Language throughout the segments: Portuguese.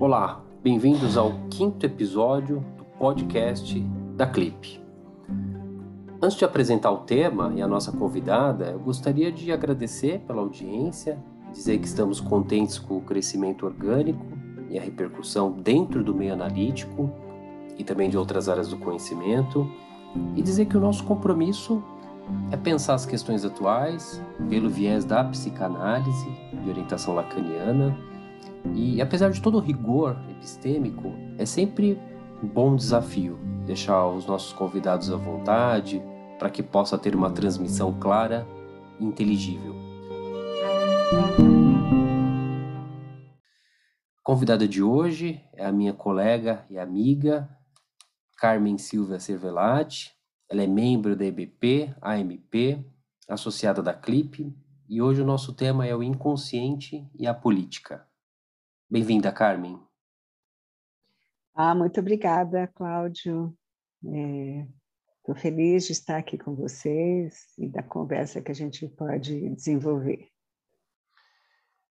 Olá, bem-vindos ao quinto episódio do podcast da Clipe. Antes de apresentar o tema e a nossa convidada, eu gostaria de agradecer pela audiência, dizer que estamos contentes com o crescimento orgânico e a repercussão dentro do meio analítico e também de outras áreas do conhecimento, e dizer que o nosso compromisso é pensar as questões atuais pelo viés da psicanálise, de orientação lacaniana e apesar de todo o rigor epistêmico, é sempre um bom desafio deixar os nossos convidados à vontade para que possa ter uma transmissão clara e inteligível. A convidada de hoje é a minha colega e amiga Carmen Silva Cervelati. Ela é membro da EBP, AMP, associada da CLIP, e hoje o nosso tema é o inconsciente e a política. Bem-vinda, Carmen. Ah, muito obrigada, Cláudio. Estou é, feliz de estar aqui com vocês e da conversa que a gente pode desenvolver.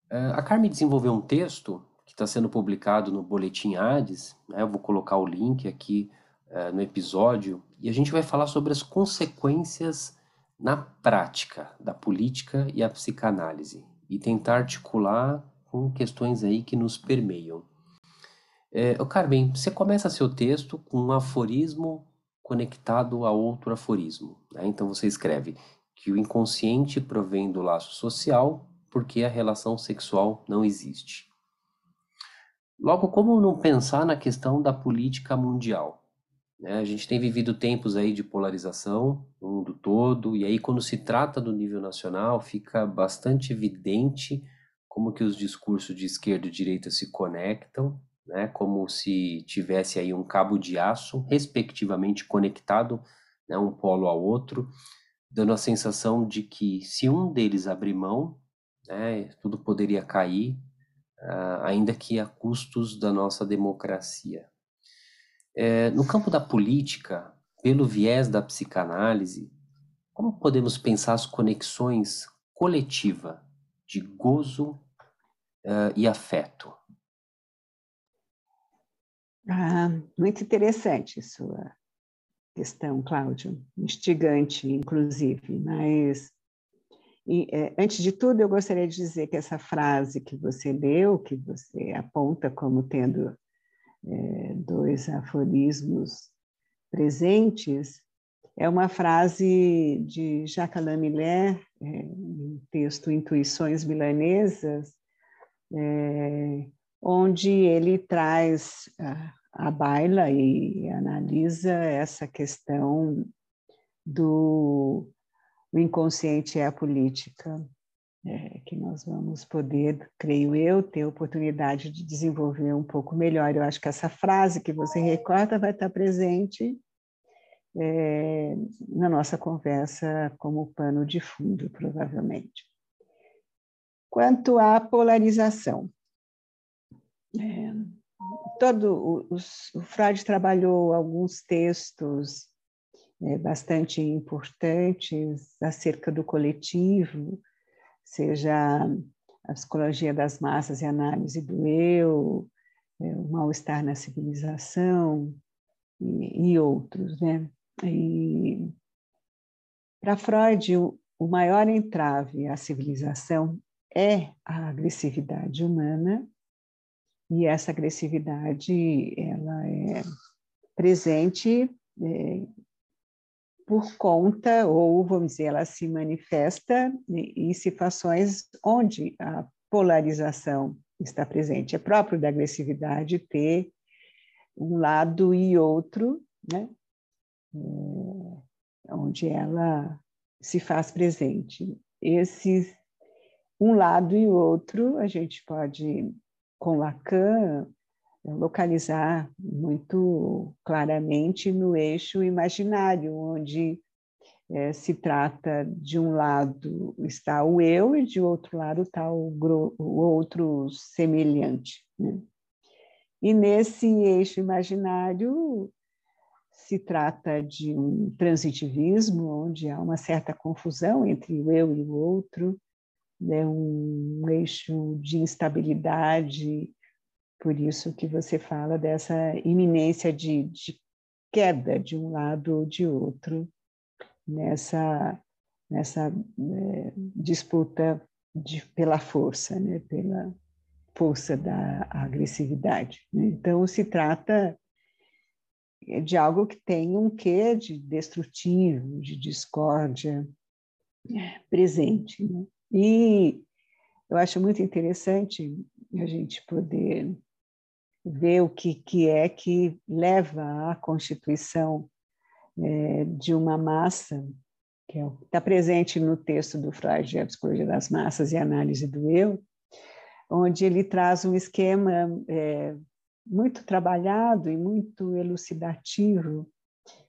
É, a Carmen desenvolveu um texto que está sendo publicado no Boletim Hades, né? eu vou colocar o link aqui uh, no episódio, e a gente vai falar sobre as consequências na prática da política e a psicanálise, e tentar articular com questões aí que nos permeiam. É, Carmen, você começa seu texto com um aforismo conectado a outro aforismo. Né? Então você escreve que o inconsciente provém do laço social porque a relação sexual não existe. Logo, como não pensar na questão da política mundial? Né? A gente tem vivido tempos aí de polarização no mundo todo, e aí quando se trata do nível nacional fica bastante evidente como que os discursos de esquerda e direita se conectam, né, como se tivesse aí um cabo de aço, respectivamente conectado, né, um polo ao outro, dando a sensação de que se um deles abrir mão, né, tudo poderia cair, uh, ainda que a custos da nossa democracia. É, no campo da política, pelo viés da psicanálise, como podemos pensar as conexões coletiva de gozo uh, e afeto. Ah, muito interessante sua questão, Cláudio, instigante, inclusive, mas e, é, antes de tudo, eu gostaria de dizer que essa frase que você leu, que você aponta como tendo é, dois aforismos presentes, é uma frase de Jacques Alain Miller, é, no texto Intuições Milanesas, é, onde ele traz a, a baila e analisa essa questão do o inconsciente é a política, é, que nós vamos poder, creio eu, ter oportunidade de desenvolver um pouco melhor. Eu acho que essa frase que você recorta vai estar presente é, na nossa conversa como pano de fundo, provavelmente. Quanto à polarização, é, todo o, o, Freud trabalhou alguns textos é, bastante importantes acerca do coletivo, seja a psicologia das massas e análise do eu, o mal-estar na civilização e, e outros, né? E para Freud, o, maior entrave à civilização é a agressividade humana. E essa agressividade ela é presente é, por conta ou vamos dizer ela se manifesta em situações onde a polarização está presente. É próprio da agressividade ter um lado e outro né onde ela se faz presente esses um lado e o outro, a gente pode, com Lacan, localizar muito claramente no eixo imaginário, onde é, se trata de um lado está o eu e de outro lado está o, o outro semelhante. Né? E nesse eixo imaginário se trata de um transitivismo, onde há uma certa confusão entre o eu e o outro, né, um eixo de instabilidade por isso que você fala dessa iminência de, de queda de um lado ou de outro nessa, nessa é, disputa de, pela força, né? pela força da agressividade. Né? Então, se trata de algo que tem um quê de destrutivo, de discórdia presente. Né? E eu acho muito interessante a gente poder ver o que, que é que leva à constituição é, de uma massa, que é está presente no texto do Freud, A Psicologia das Massas e Análise do Eu, onde ele traz um esquema é, muito trabalhado e muito elucidativo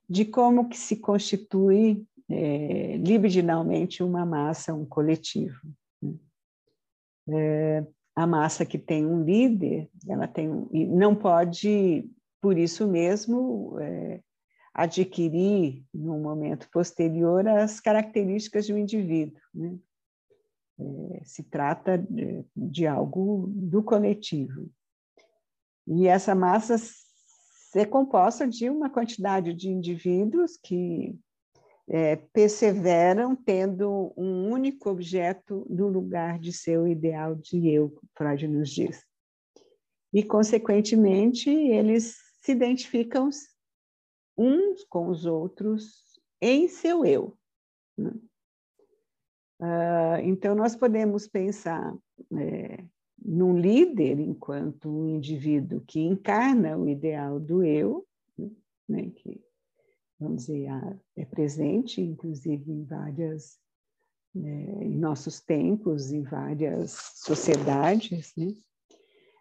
de como que se constitui é, libidinalmente uma massa, um coletivo. Né? É, a massa que tem um líder, ela tem e não pode, por isso mesmo, é, adquirir, num momento posterior, as características de um indivíduo. Né? É, se trata de, de, algo do coletivo. E essa massa é composta de uma quantidade de indivíduos que é, perseveram tendo um único objeto no lugar de seu ideal de eu, Freud nos diz. E, consequentemente, eles se identificam uns com os outros em seu eu. Né? Uh, então, nós podemos pensar é, num líder enquanto um indivíduo que encarna o ideal do eu, né, que, vamos dizer, é presente, inclusive, em várias, né, em nossos tempos, em várias sociedades, né?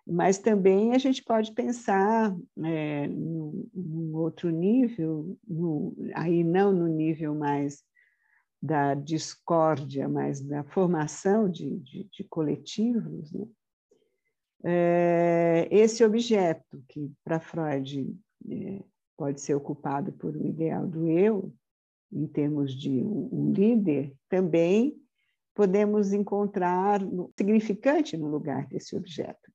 mas também a gente pode pensar é, num, num, outro nível, no, aí não no nível mais da discórdia, mas da formação de, de, de coletivos, né? É, esse objeto, que para Freud é, pode ser ocupado por um ideal do eu, em termos de um, líder, também podemos encontrar um significante no lugar desse objeto.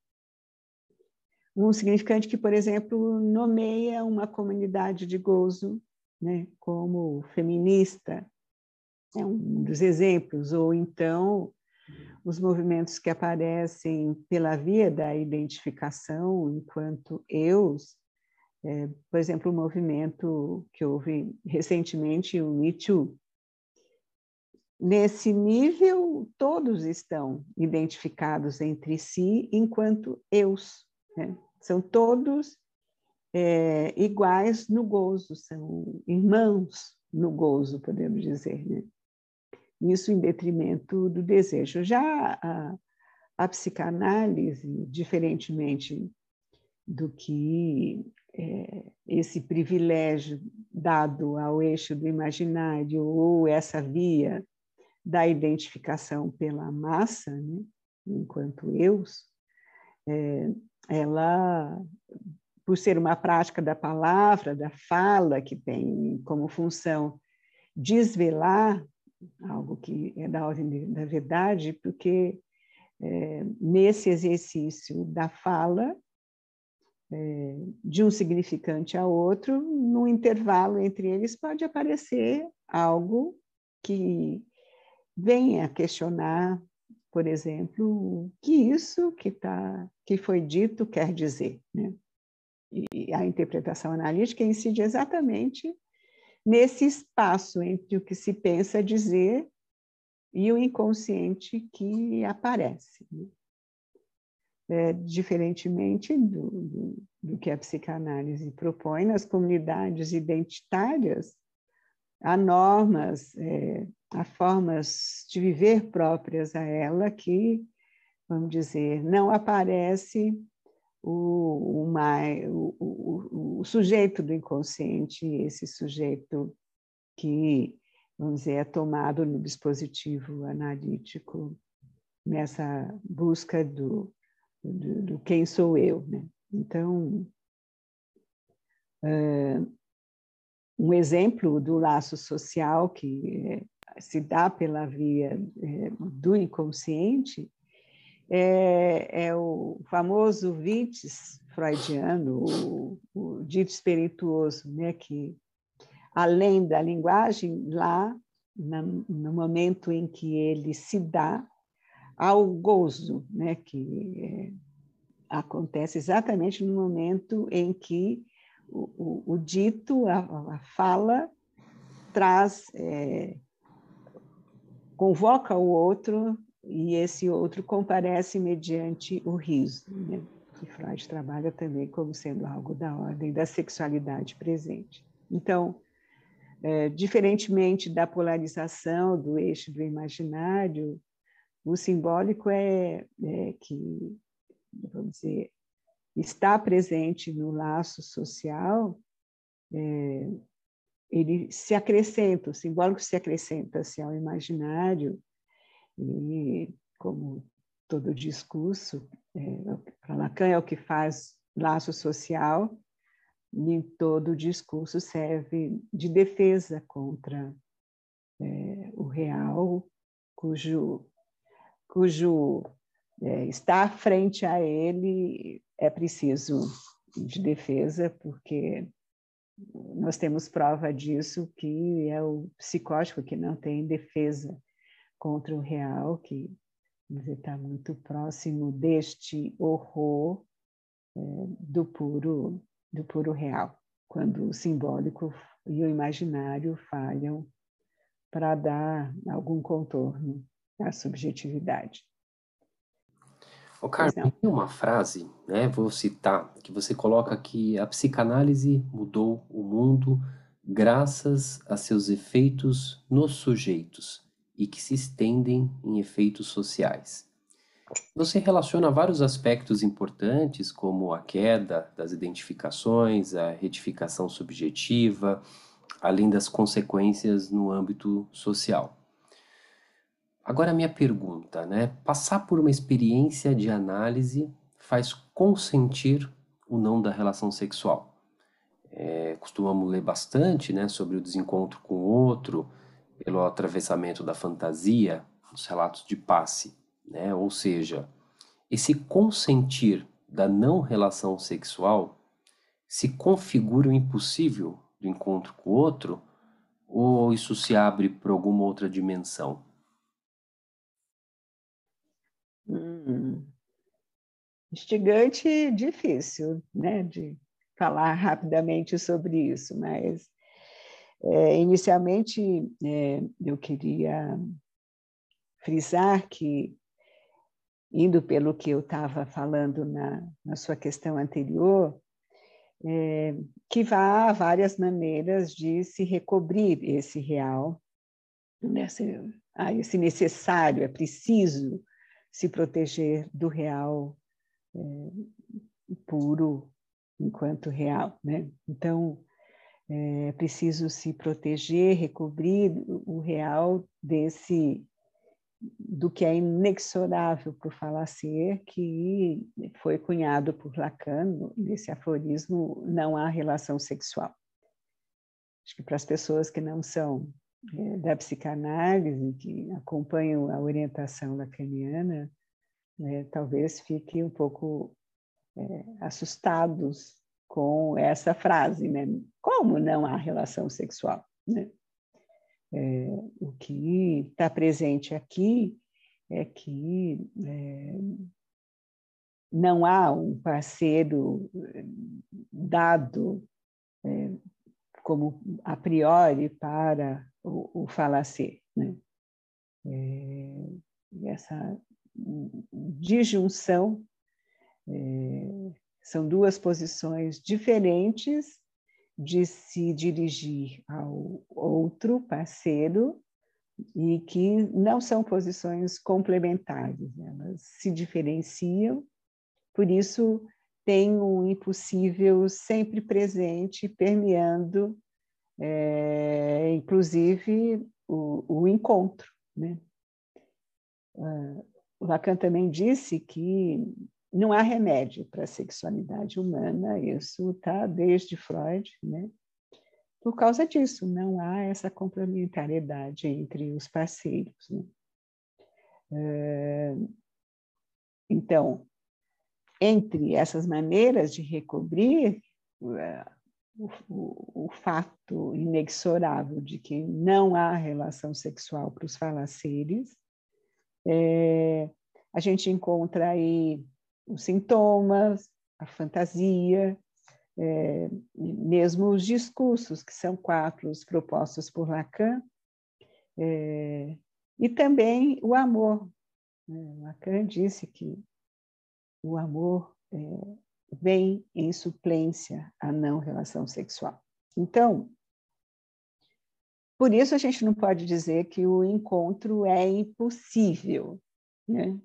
Um significante que, por exemplo, nomeia uma comunidade de gozo né, como feminista, é um dos exemplos, ou então os movimentos que aparecem pela via da identificação enquanto eus, é, por exemplo, o movimento que houve recentemente, o Me Too. Nesse nível, todos estão identificados entre si enquanto eus. Né? São todos é, iguais no gozo, são irmãos no gozo, podemos dizer. Né? Isso em detrimento do desejo. Já a, a psicanálise, diferentemente do que é, esse privilégio dado ao eixo do imaginário ou essa via da identificação pela massa, né, enquanto eus, é, ela, por ser uma prática da palavra, da fala, que tem como função desvelar algo que é da ordem de, da verdade, porque é, nesse exercício da fala, é, de um significante a outro, no intervalo entre eles pode aparecer algo que venha questionar, por exemplo, o que isso que, tá, que foi dito quer dizer. Né? E a interpretação analítica incide exatamente nesse espaço entre o que se pensa dizer e o inconsciente que aparece. Né? É, diferentemente do, do, do, que a psicanálise propõe, nas comunidades identitárias, há normas, é, há formas de viver próprias a ela que, vamos dizer, não aparece o, o, o, o, o sujeito do inconsciente, esse sujeito que, vamos dizer, é tomado no dispositivo analítico nessa busca do, do, do quem sou eu. Né? Então, um exemplo do laço social que se dá pela via do inconsciente é, é o famoso vites freudiano, o, o dito espirituoso, né, que além da linguagem, lá, no momento em que ele se dá ao gozo, né, que é, acontece exatamente no momento em que o, o, o dito, a, a, fala, traz, é, convoca o outro e esse outro comparece mediante o riso, né? que Freud trabalha também como sendo algo da ordem da sexualidade presente. Então, é, diferentemente da polarização do eixo do imaginário, o simbólico é, é que, vamos dizer, está presente no laço social, é, ele se acrescenta, o simbólico se acrescenta-se ao imaginário, e como todo discurso, é, para Lacan é o que faz laço social, nem todo discurso serve de defesa contra é, o real, cujo, cujo é, estar frente a ele é preciso de defesa, porque nós temos prova disso que é o psicótico que não tem defesa contra o real, que está muito próximo deste horror é, do puro do puro real, quando o simbólico e o imaginário falham para dar algum contorno à subjetividade. O Carmen, tem uma frase, né, vou citar, que você coloca que a psicanálise mudou o mundo graças a seus efeitos nos sujeitos e que se estendem em efeitos sociais. Você relaciona vários aspectos importantes, como a queda das identificações, a retificação subjetiva, além das consequências no âmbito social. Agora, minha pergunta, né? Passar por uma experiência de análise faz consentir o não da relação sexual. É, costumamos ler bastante né, sobre o desencontro com o outro, pelo atravessamento da fantasia, os relatos de passe né? Ou seja, esse consentir da não relação sexual se configura o impossível do encontro com o outro ou isso se abre para alguma outra dimensão? Hum. Instigante difícil, né, de falar rapidamente sobre isso, mas é, inicialmente é, eu queria frisar que indo pelo que eu estava falando na, na sua questão anterior, é, que há várias maneiras de se recobrir esse real, nesse, ah, esse necessário, é preciso se proteger do real é, puro enquanto real. Né? Então, é preciso se proteger, recobrir o real desse do que é inexorável para o falacer, que foi cunhado por Lacan, nesse aforismo, não há relação sexual. Acho que para as pessoas que não são é, da psicanálise, que acompanham a orientação lacaniana, é, talvez fiquem um pouco é, assustados com essa frase, né? Como não há relação sexual? Né? É, o que está presente aqui é que é, não há um parceiro é, dado é, como a priori para o, o falacer. Né? É, essa disjunção é, são duas posições diferentes de se dirigir ao outro parceiro e que não são posições complementares, elas se diferenciam, por isso tem um impossível sempre presente, permeando, é, inclusive, o, o encontro. Né? Uh, Lacan também disse que não há remédio para a sexualidade humana, isso está desde Freud, né? Por causa disso, não há essa complementariedade entre os parceiros. Né? É... Então, entre essas maneiras de recobrir, é, o, o, o, fato inexorável de que não há relação sexual para os falaceres, é, a gente encontra aí os sintomas, a fantasia, é, mesmo os discursos, que são quatro os propostos por Lacan, é, e também o amor. Né? Lacan disse que o amor é, vem em suplência à não relação sexual. Então, por isso a gente não pode dizer que o encontro é impossível. Né?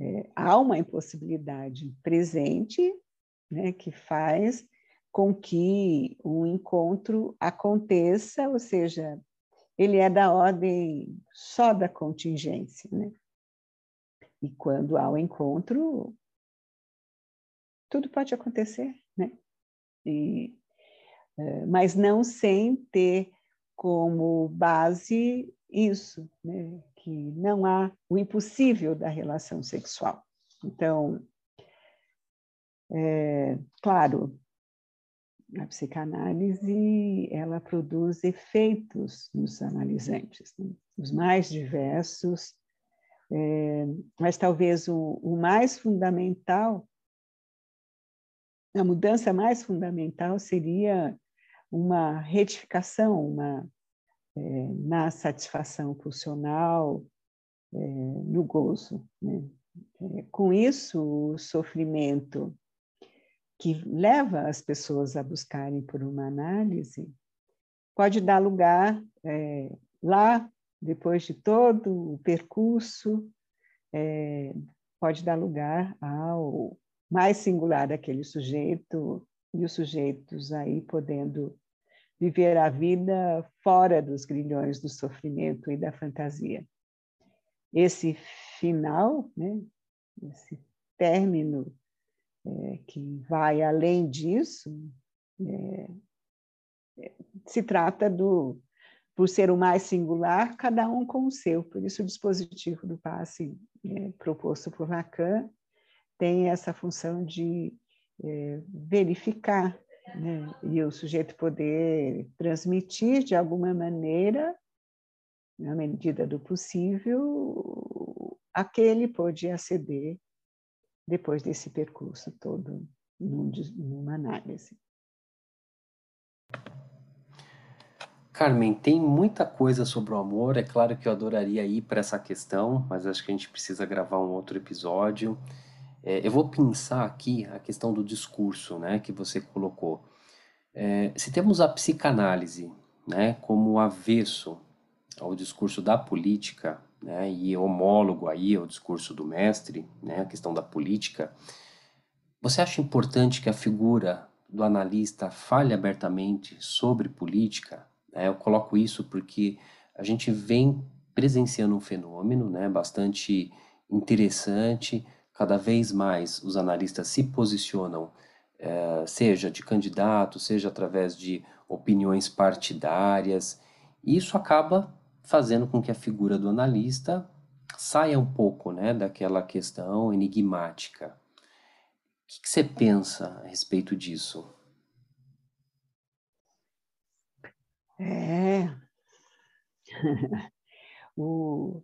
É, há uma impossibilidade presente né, que faz com que o encontro aconteça, ou seja, ele é da ordem só da contingência. Né? E quando há o encontro, tudo pode acontecer, né? E, é, mas não sem ter como base isso, né? Que não há o impossível da relação sexual. Então, é, claro, a psicanálise ela produz efeitos nos analisantes, né? os mais diversos, é, mas talvez o, o mais fundamental a mudança mais fundamental seria uma retificação uma, é, na satisfação pulsional, é, no gozo. Né? É, com isso, o sofrimento que leva as pessoas a buscarem por uma análise pode dar lugar é, lá, depois de todo o percurso, é, pode dar lugar ao mais singular daquele sujeito e os sujeitos aí podendo viver a vida fora dos grilhões do sofrimento e da fantasia. Esse final, né, esse término é, que vai além disso, é, é, se trata do, por ser o mais singular, cada um com o seu. Por isso, o dispositivo do passe é, proposto por Lacan tem essa função de é, verificar, né? e o sujeito poder transmitir de alguma maneira, na medida do possível, a que ele pôde aceder depois desse percurso todo numa análise. Carmen, tem muita coisa sobre o amor. É claro que eu adoraria ir para essa questão, mas acho que a gente precisa gravar um outro episódio. É, eu vou pensar aqui a questão do discurso, né, que você colocou. É, se temos a psicanálise, né, como avesso ao discurso da política, né, e homólogo aí ao discurso do mestre, né, a questão da política, você acha importante que a figura do analista fale abertamente sobre política? É, eu coloco isso porque a gente vem presenciando um fenômeno, né, bastante interessante cada vez mais os analistas se posicionam, é, seja de candidato, seja através de opiniões partidárias, e isso acaba fazendo com que a figura do analista saia um pouco né, daquela questão enigmática. O que, que você pensa a respeito disso? É. o,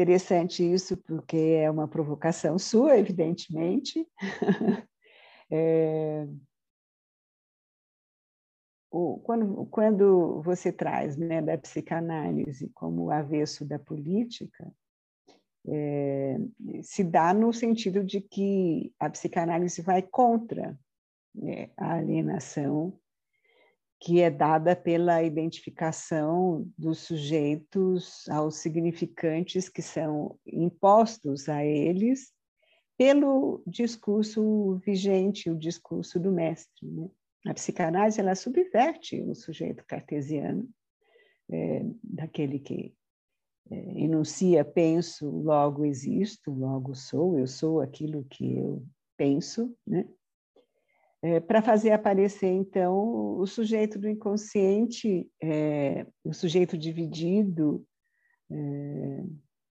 Interessante isso, porque é uma provocação sua, evidentemente. é... quando, quando você traz né, da psicanálise como avesso da política, é, se dá no sentido de que a psicanálise vai contra né, a alienação que é dada pela identificação dos sujeitos aos significantes que são impostos a eles pelo discurso vigente, o discurso do mestre. Né? A psicanálise ela subverte o sujeito cartesiano, é, daquele que é, enuncia penso, logo existo, logo sou, eu sou aquilo que eu penso, né? É, para fazer aparecer, então, o sujeito do inconsciente, é, o sujeito dividido, é,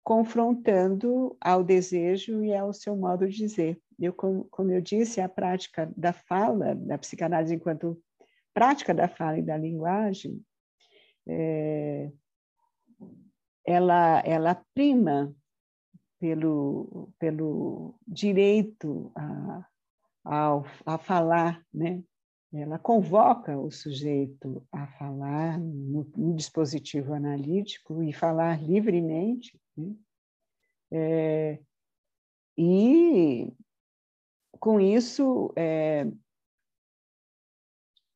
confrontando ao desejo e ao seu modo de dizer. Eu, como eu disse, a prática da fala, da psicanálise enquanto prática da fala e da linguagem, é, ela, ela prima pelo, pelo direito a, a, a falar, né? ela convoca o sujeito a falar no, no dispositivo analítico e falar livremente. Né? É, e, com isso, é,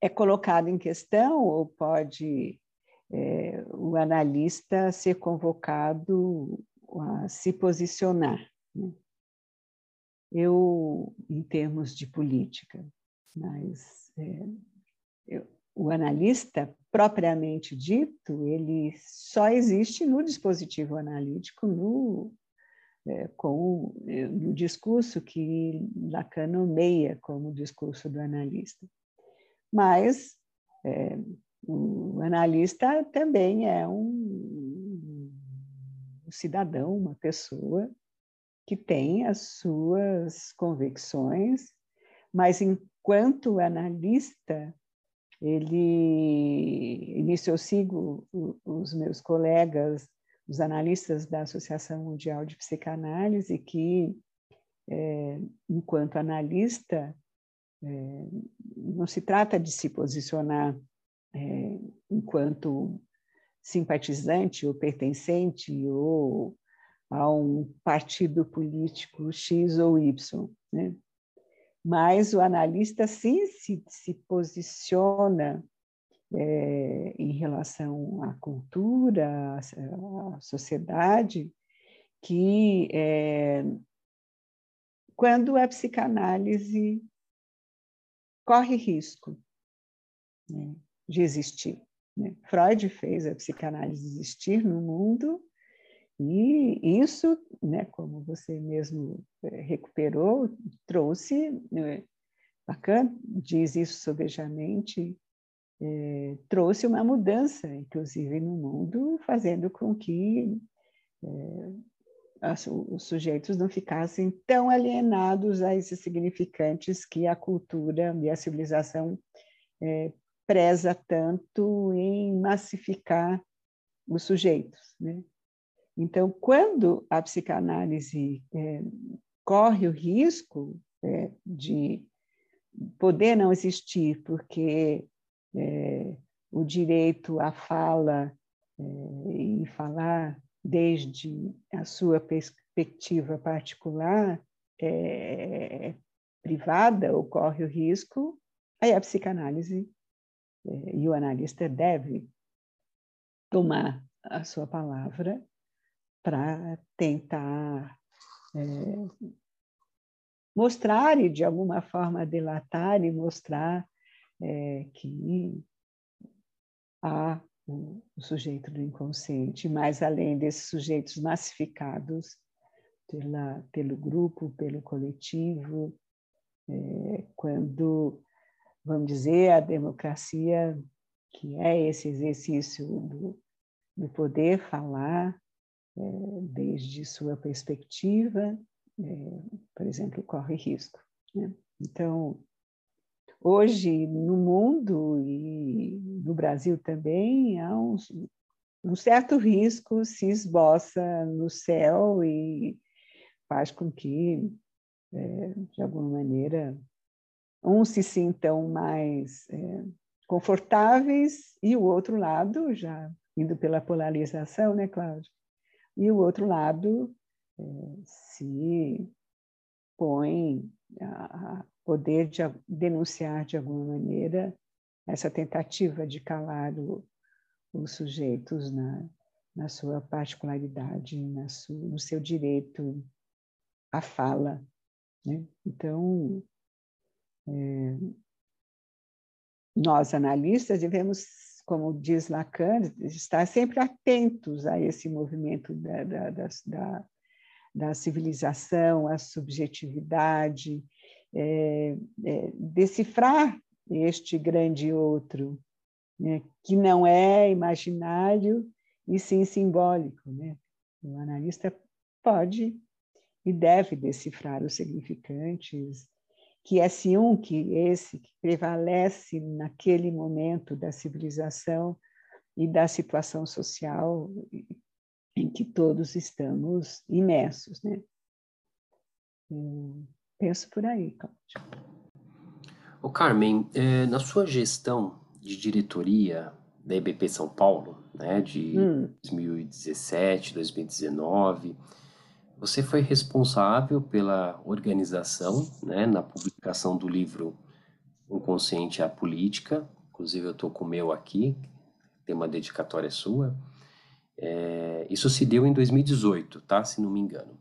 é colocado em questão ou pode é, o analista ser convocado a se posicionar. Né? Eu, em termos de política, mas é, eu, o analista propriamente dito, ele só existe no dispositivo analítico, no, é, com, é, no discurso que Lacan nomeia como discurso do analista. Mas é, o analista também é um, um cidadão, uma pessoa que tem as suas convicções, mas enquanto analista, ele, nisso eu sigo os meus colegas, os analistas da Associação Mundial de Psicanálise, que, é, enquanto analista, é, não se trata de se posicionar é, enquanto simpatizante ou pertencente ou a um partido político X ou Y, né? mas o analista sim se, se posiciona é, em relação à cultura, à, sociedade, que é, quando a psicanálise corre risco né, de existir. Né? Freud fez a psicanálise existir no mundo e isso, né, como você mesmo eh, recuperou, trouxe, né, Lacan diz isso sobejamente, é, trouxe uma mudança, inclusive no mundo, fazendo com que é, as, os sujeitos não ficassem tão alienados a esses significantes que a cultura e a civilização é, preza tanto em massificar os sujeitos. Né? Então, quando a psicanálise é, corre o risco é, de poder não existir, porque é, o direito à fala é, e falar desde a sua perspectiva particular é, privada ocorre o risco, aí a psicanálise é, e o analista deve tomar a sua palavra para tentar é, mostrar e, de alguma forma, delatar e mostrar é, que há o, o, sujeito do inconsciente, mas além desses sujeitos massificados pela, pelo grupo, pelo coletivo, é, quando, vamos dizer, a democracia, que é esse exercício do, do poder falar, desde sua perspectiva, é, por exemplo, corre risco. Né? Então, hoje, no mundo e no Brasil também, há um, um certo risco se esboça no céu e faz com que, é, de alguma maneira, uns se sintam mais é, confortáveis e o outro lado, já indo pela polarização, né, Cláudio? E o outro lado é, se põe a poder de denunciar de alguma maneira essa tentativa de calar o, os sujeitos na, na sua particularidade, na no seu direito à fala. Né? Então, é, nós analistas devemos como diz Lacan, estar sempre atentos a esse movimento da, da, da, da civilização, a subjetividade, é, é, decifrar este grande outro, né, que não é imaginário e sim simbólico. Né? O analista pode e deve decifrar os significantes, que esse um, que esse que prevalece naquele momento da civilização e da situação social em que todos estamos imersos, né? Eu penso por aí, Cláudio. O Carmen, é, na sua gestão de diretoria da EBP São Paulo, né, de hum. 2017, 2019, você foi responsável pela organização, né, na publicação do livro Um Consciente à Política, inclusive eu estou com o meu aqui, tem uma dedicatória sua. É, isso se deu em 2018, tá, se não me engano.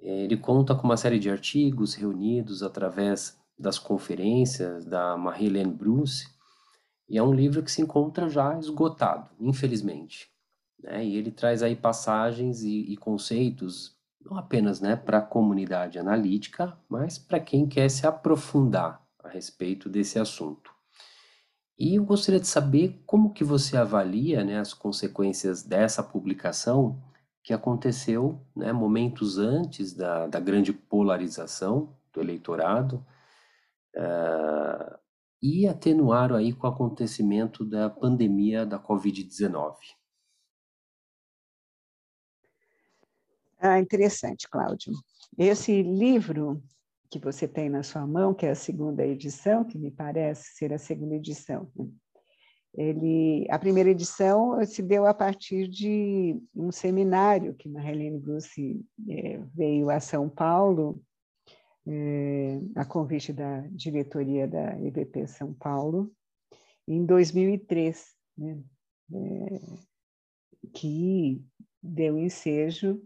É, ele conta com uma série de artigos reunidos através das conferências da Marie-Hélène Bruce, e é um livro que se encontra já esgotado, infelizmente. Né? E ele traz aí passagens e, e conceitos, não apenas né, para a comunidade analítica, mas para quem quer se aprofundar a respeito desse assunto. E eu gostaria de saber como que você avalia né, as consequências dessa publicação que aconteceu né, momentos antes da, da grande polarização do eleitorado, uh, e atenuaram aí com o acontecimento da pandemia da Covid-19. Ah, interessante, Cláudio. Esse livro que você tem na sua mão, que é a segunda edição, que me parece ser a segunda edição, né? ele, a primeira edição se deu a partir de um seminário que Marlene Bruce é, veio a São Paulo é, a convite da diretoria da EBP São Paulo, em 2003, né, é, que deu ensejo.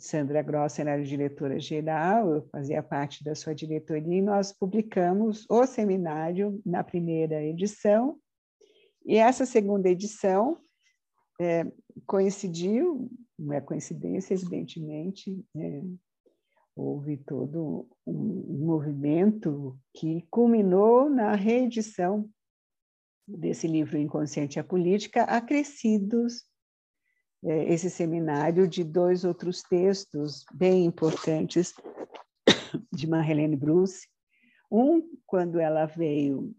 Sandra Grossa era a diretora-geral, eu fazia parte da sua diretoria, e nós publicamos o seminário na primeira edição, e essa segunda edição é, coincidiu, não é coincidência, evidentemente, é, houve todo um movimento que culminou na reedição desse livro Inconsciente a Política, acrescidos esse seminário de dois outros textos bem importantes de Marlene Bruce. Um, quando ela veio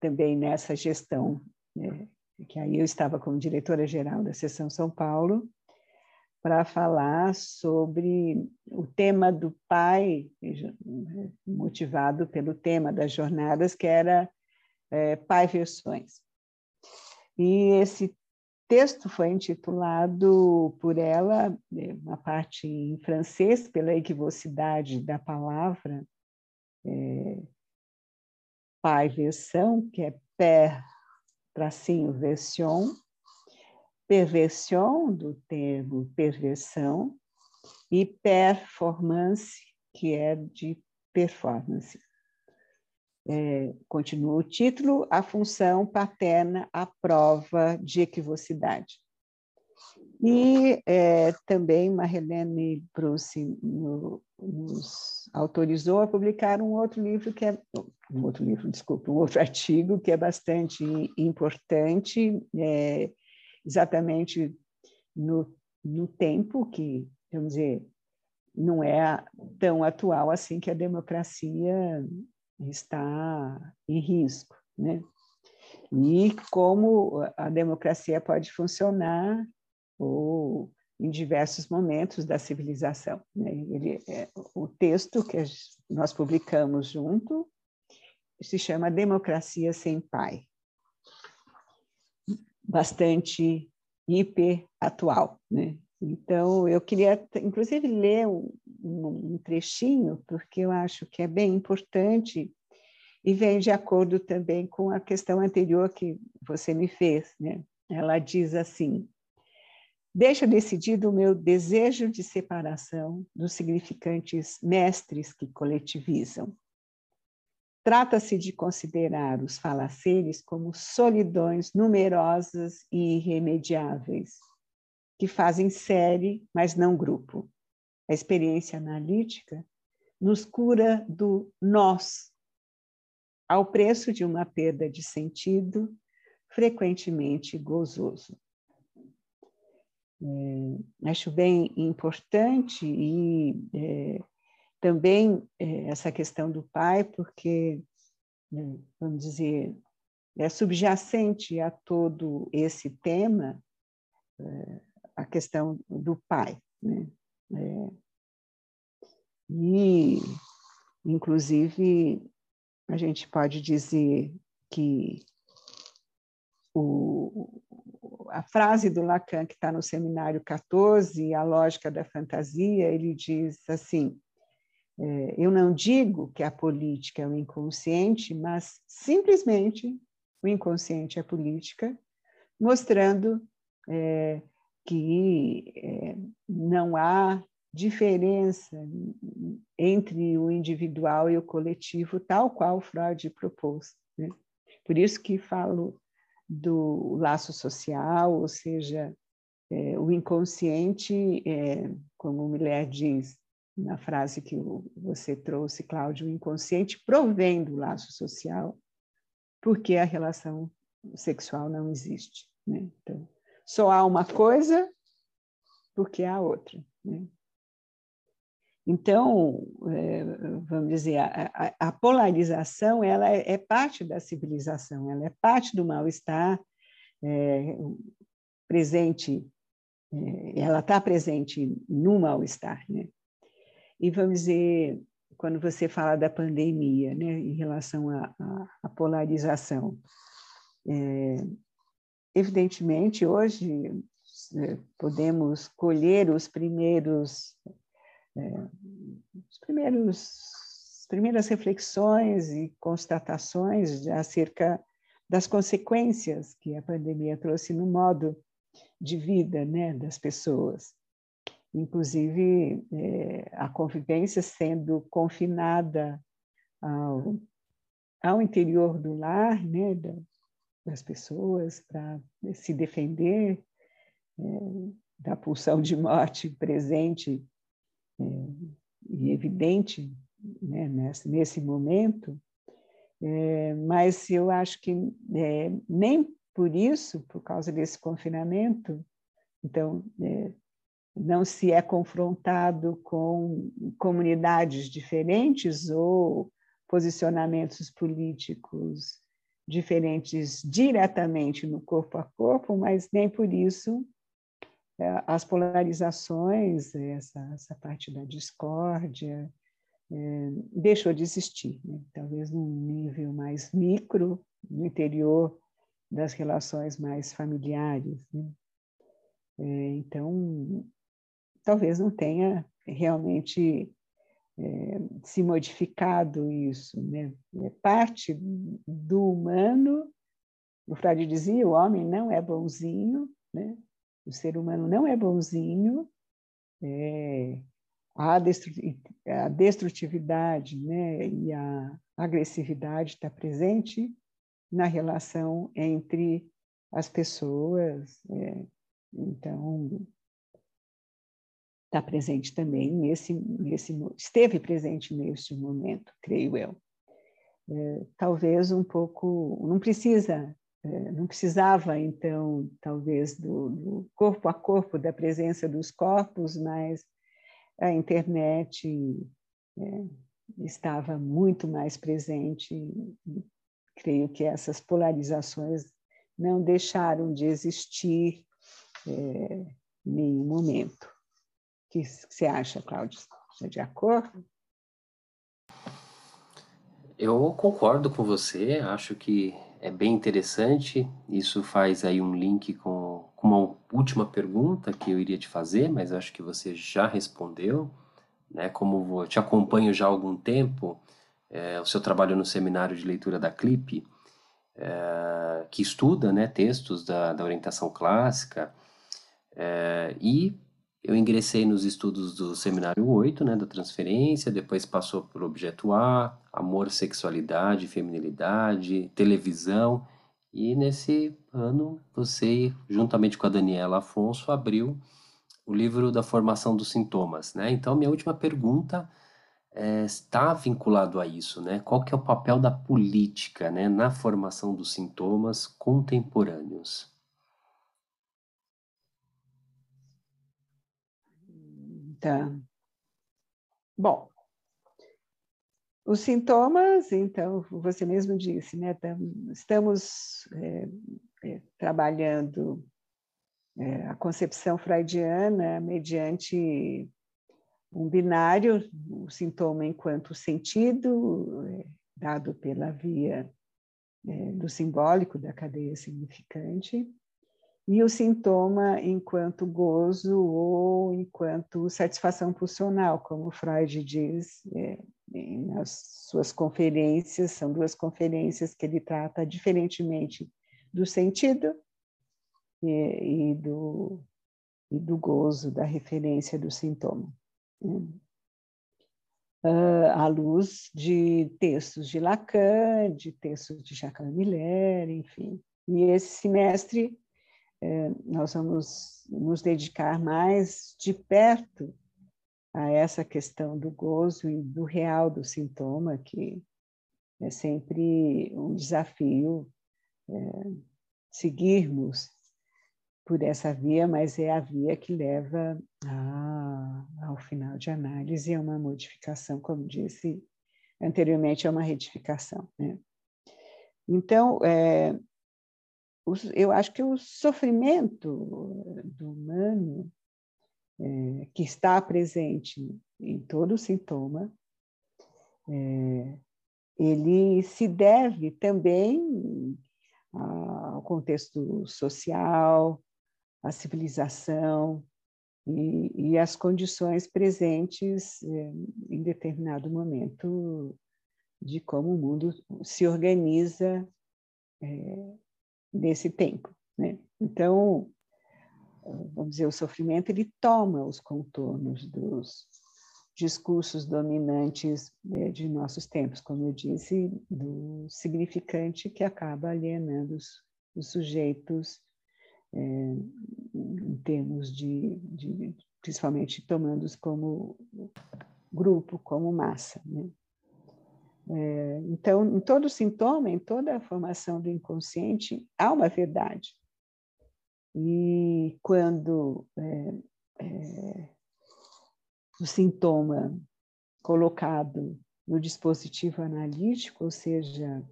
também nessa gestão, né, que aí eu estava como diretora-geral da Seção São Paulo, para falar sobre o tema do pai, motivado pelo tema das jornadas, que era é, Pai Versões. E esse texto foi intitulado por ela, é, uma parte em francês, pela equivocidade da palavra, é, pai versão, que é père, tracinho, version, perversão, do termo perversão, e performance, que é de performance. É, continua o título, a função paterna à prova de equivocidade. E é, também Marlene Bruce no, nos autorizou a publicar um outro livro que é um outro livro, desculpa, um outro artigo que é bastante importante, é, exatamente no, no tempo que, vamos dizer, não é tão atual assim que a democracia está em risco, né? E como a democracia pode funcionar ou em diversos momentos da civilização. Né? Ele, é, o texto que nós publicamos junto se chama Democracia Sem Pai bastante hiper atual, né? Então, eu queria, inclusive, ler um, um, trechinho, porque eu acho que é bem importante e vem de acordo também com a questão anterior que você me fez. Né? Ela diz assim: Deixa decidido o meu desejo de separação dos significantes mestres que coletivizam. Trata-se de considerar os falaceres como solidões numerosas e irremediáveis, que fazem série, mas não grupo. A experiência analítica nos cura do nós, ao preço de uma perda de sentido, frequentemente gozoso. é, acho bem importante e é, também é, essa questão do pai, porque, né, vamos dizer, é subjacente a todo esse tema é, a questão do pai. Né? É, e, inclusive, a gente pode dizer que o, a frase do Lacan, que está no seminário 14, A Lógica da Fantasia, ele diz assim: é, Eu não digo que a política é o inconsciente, mas simplesmente o inconsciente é política, mostrando é, que é, não há diferença entre o individual e o coletivo, tal qual Freud propôs. Né? Por isso que falo do laço social, ou seja, é, o inconsciente, é, como Miller diz na frase que você trouxe, Cláudio, o inconsciente provém do laço social, porque a relação sexual não existe. Né? Então, só há uma coisa porque há outra. Né? Então, é, vamos dizer, a, a, polarização ela é, é, parte da civilização, ela é parte do mal-estar é, presente, é, ela está presente no mal-estar. Né? E vamos dizer, quando você fala da pandemia, né, em relação à polarização, é, evidentemente, hoje é, podemos colher os primeiros é, os primeiros primeiras reflexões e constatações acerca das consequências que a pandemia trouxe no modo de vida né, das pessoas. Inclusive, é, a convivência sendo confinada ao, ao interior do lar né, das pessoas para se defender é, da pulsão de morte presente é, e evidente né, nesse, nesse momento, é, mas eu acho que é, nem por isso, por causa desse confinamento, então é, não se é confrontado com comunidades diferentes ou posicionamentos políticos diferentes diretamente no corpo a corpo, mas nem por isso é, as polarizações, essa, essa parte da discórdia, é, deixou de existir, né? talvez num nível mais micro, no interior das relações mais familiares. Né? É, então, talvez não tenha realmente é, se modificado isso. Né? É parte do humano, o Freud dizia, o homem não é bonzinho, né? o ser humano não é bonzinho, é, a, destrutividade né, e a agressividade está presente na relação entre as pessoas. É, então, está presente também nesse, nesse, esteve presente neste momento, creio eu. É, talvez um pouco, não precisa é, não precisava, então, talvez, do, do, corpo a corpo, da presença dos corpos, mas a internet é, estava muito mais presente. E creio que essas polarizações não deixaram de existir é, em nenhum momento. Que você acha, Cláudio? Está de acordo? Eu concordo com você, acho que é bem interessante. Isso faz aí um link com, com uma última pergunta que eu iria te fazer, mas acho que você já respondeu. Né? Como vou, te acompanho já há algum tempo, é, o seu trabalho no seminário de leitura da CLIP, é, que estuda né, textos da, da orientação clássica, é, e eu ingressei nos estudos do seminário 8, né, da transferência, depois passou por objeto A, amor, sexualidade, feminilidade, televisão, e nesse ano você, juntamente com a Daniela Afonso, abriu o livro da formação dos sintomas, né? Então, minha última pergunta é, está vinculado a isso, né? Qual que é o papel da política, né, na formação dos sintomas contemporâneos? Bom, os sintomas, então, você mesmo disse, né? Estamos é, é, trabalhando é, a concepção freudiana mediante um binário, o sintoma enquanto sentido, é, dado pela via é, do simbólico da cadeia significante, e o sintoma enquanto gozo ou enquanto satisfação pulsional, como Freud diz é, nas suas conferências, são duas conferências que ele trata diferentemente do sentido e, e do, e do gozo, da referência do sintoma. Né? Uh, à luz de textos de Lacan, de textos de Jacques Miller, enfim. E esse semestre é, nós vamos nos dedicar mais de perto a essa questão do gozo e do real do sintoma, que é sempre um desafio é, seguirmos por essa via, mas é a via que leva a, ao final de análise a uma modificação, como disse anteriormente, é uma retificação. Né? Então, é, eu acho que o sofrimento do humano, é, que está presente em todo sintoma, é, ele se deve também ao contexto social, à civilização e, e às condições presentes é, em determinado momento de como o mundo se organiza desse tempo. Né? Então, vamos dizer, o sofrimento ele toma os contornos dos discursos dominantes né, de nossos tempos, como eu disse, do significante que acaba alienando os, os sujeitos é, em termos de, de, principalmente tomando-os como grupo, como massa. Né? É, então, em todo sintoma, em toda a formação do inconsciente, há uma verdade. E quando é, é, o sintoma colocado no dispositivo analítico, ou seja,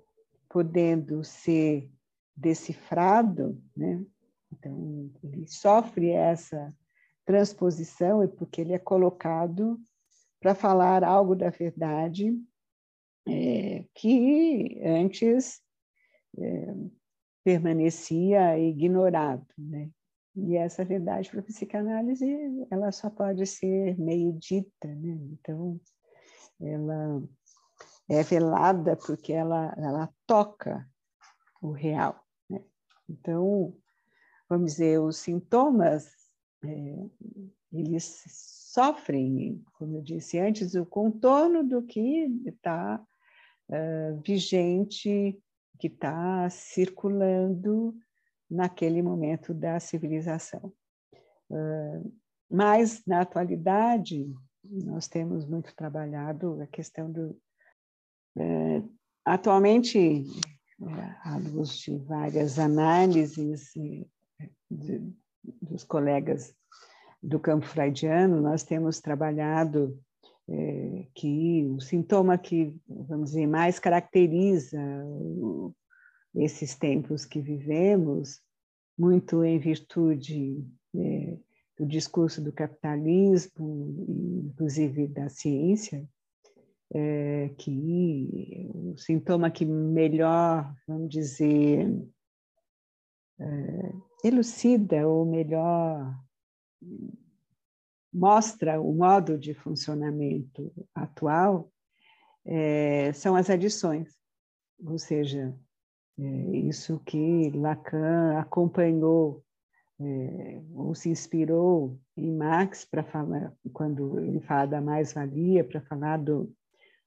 podendo ser decifrado, né? então ele sofre essa transposição, é porque ele é colocado para falar algo da verdade é, que antes é, permanecia ignorado, né? E essa verdade para a psicanálise, ela só pode ser meio dita, né? Então, ela é velada porque ela, ela toca o real. Né? Então, vamos dizer, os sintomas, é, eles sofrem, como eu disse antes, o contorno do que está vigente, que está circulando naquele momento da civilização. Uh, mas, na atualidade, nós temos muito trabalhado a questão do. Uh, atualmente, à luz de várias análises de, dos colegas do campo freudiano, nós temos trabalhado é, que o sintoma que, vamos dizer, mais caracteriza o, esses tempos que vivemos, muito em virtude é, do discurso do capitalismo, inclusive da ciência, é, que o sintoma que melhor, vamos dizer, é, elucida ou melhor mostra o modo de funcionamento atual é, são as adições, ou seja, é, isso que Lacan acompanhou é, ou se inspirou em Marx para falar, quando ele fala da mais-valia, para falar do,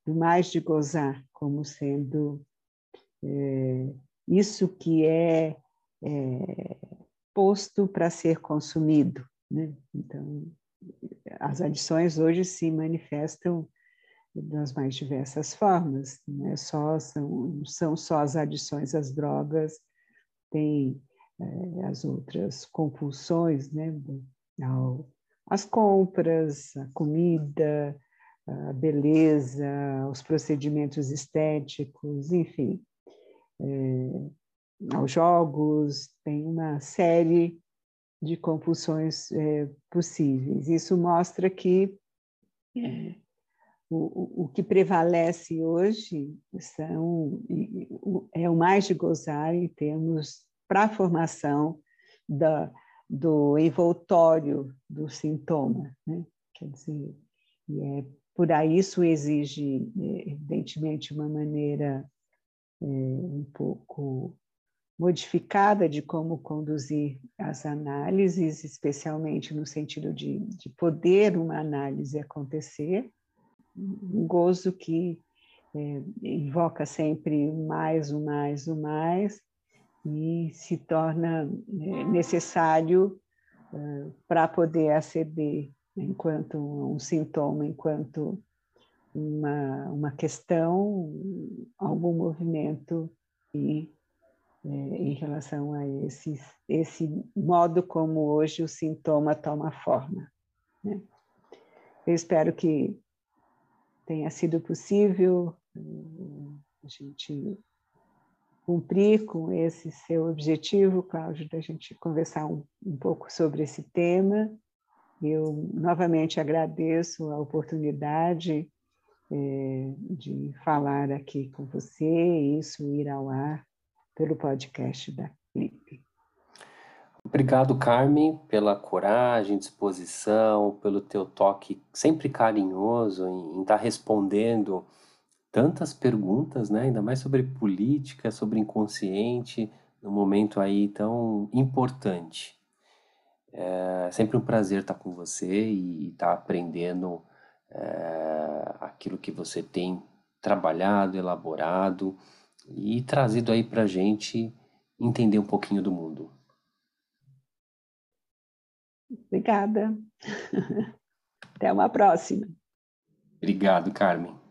do mais de gozar como sendo é, isso que é, é posto para ser consumido. Né? Então, as adições hoje se manifestam das mais diversas formas, não é só são, são só as adições às drogas, tem é, as outras compulsões, né, ao, as compras, a comida, a beleza, os procedimentos estéticos, enfim, é, aos jogos, tem uma série de compulsões é, possíveis. Isso mostra que é, o, o que prevalece hoje são, é o mais de gozar em termos para a formação da, do envoltório do sintoma. Né? Quer dizer, é, por aí isso exige, é, evidentemente, uma maneira é, um pouco modificada de como conduzir as análises, especialmente no sentido de, de poder uma análise acontecer, um gozo que é, invoca sempre mais, o mais, o mais, e se torna é, necessário é, para poder aceder enquanto um sintoma, enquanto uma, uma questão, algum movimento e é, em relação a esse, esse modo como hoje o sintoma toma forma. Né? Eu espero que tenha sido possível eh, a gente cumprir com esse seu objetivo, Cláudio, da gente conversar um, um pouco sobre esse tema. Eu novamente agradeço a oportunidade é, de falar aqui com você isso ir ao ar pelo podcast da Clipe. Obrigado, Carmen, pela coragem, disposição, pelo teu toque sempre carinhoso em estar tá respondendo tantas perguntas, né? Ainda mais sobre política, sobre inconsciente, num momento aí tão importante. É sempre um prazer estar com você e estar aprendendo é, aquilo que você tem trabalhado, elaborado e trazido aí para gente entender um pouquinho do mundo. Obrigada. Até uma próxima. Obrigado, Carmen.